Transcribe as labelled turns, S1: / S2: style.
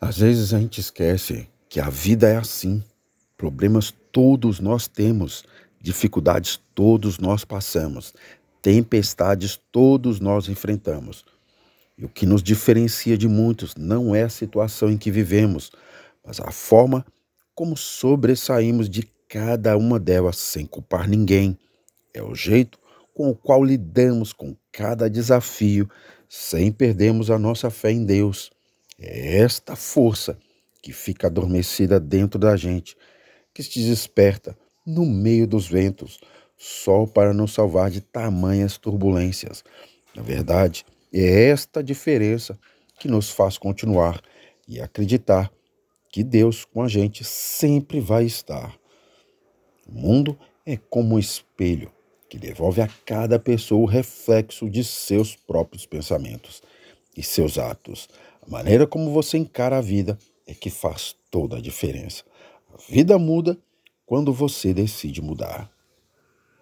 S1: Às vezes a gente esquece que a vida é assim. Problemas todos nós temos, dificuldades todos nós passamos, tempestades todos nós enfrentamos. E o que nos diferencia de muitos não é a situação em que vivemos, mas a forma como sobressaímos de cada uma delas sem culpar ninguém. É o jeito com o qual lidamos com cada desafio sem perdermos a nossa fé em Deus. É esta força que fica adormecida dentro da gente, que se desperta no meio dos ventos, só para nos salvar de tamanhas turbulências. Na verdade, é esta diferença que nos faz continuar e acreditar que Deus com a gente sempre vai estar. O mundo é como um espelho que devolve a cada pessoa o reflexo de seus próprios pensamentos e seus atos. A maneira como você encara a vida é que faz toda a diferença. A vida muda quando você decide mudar.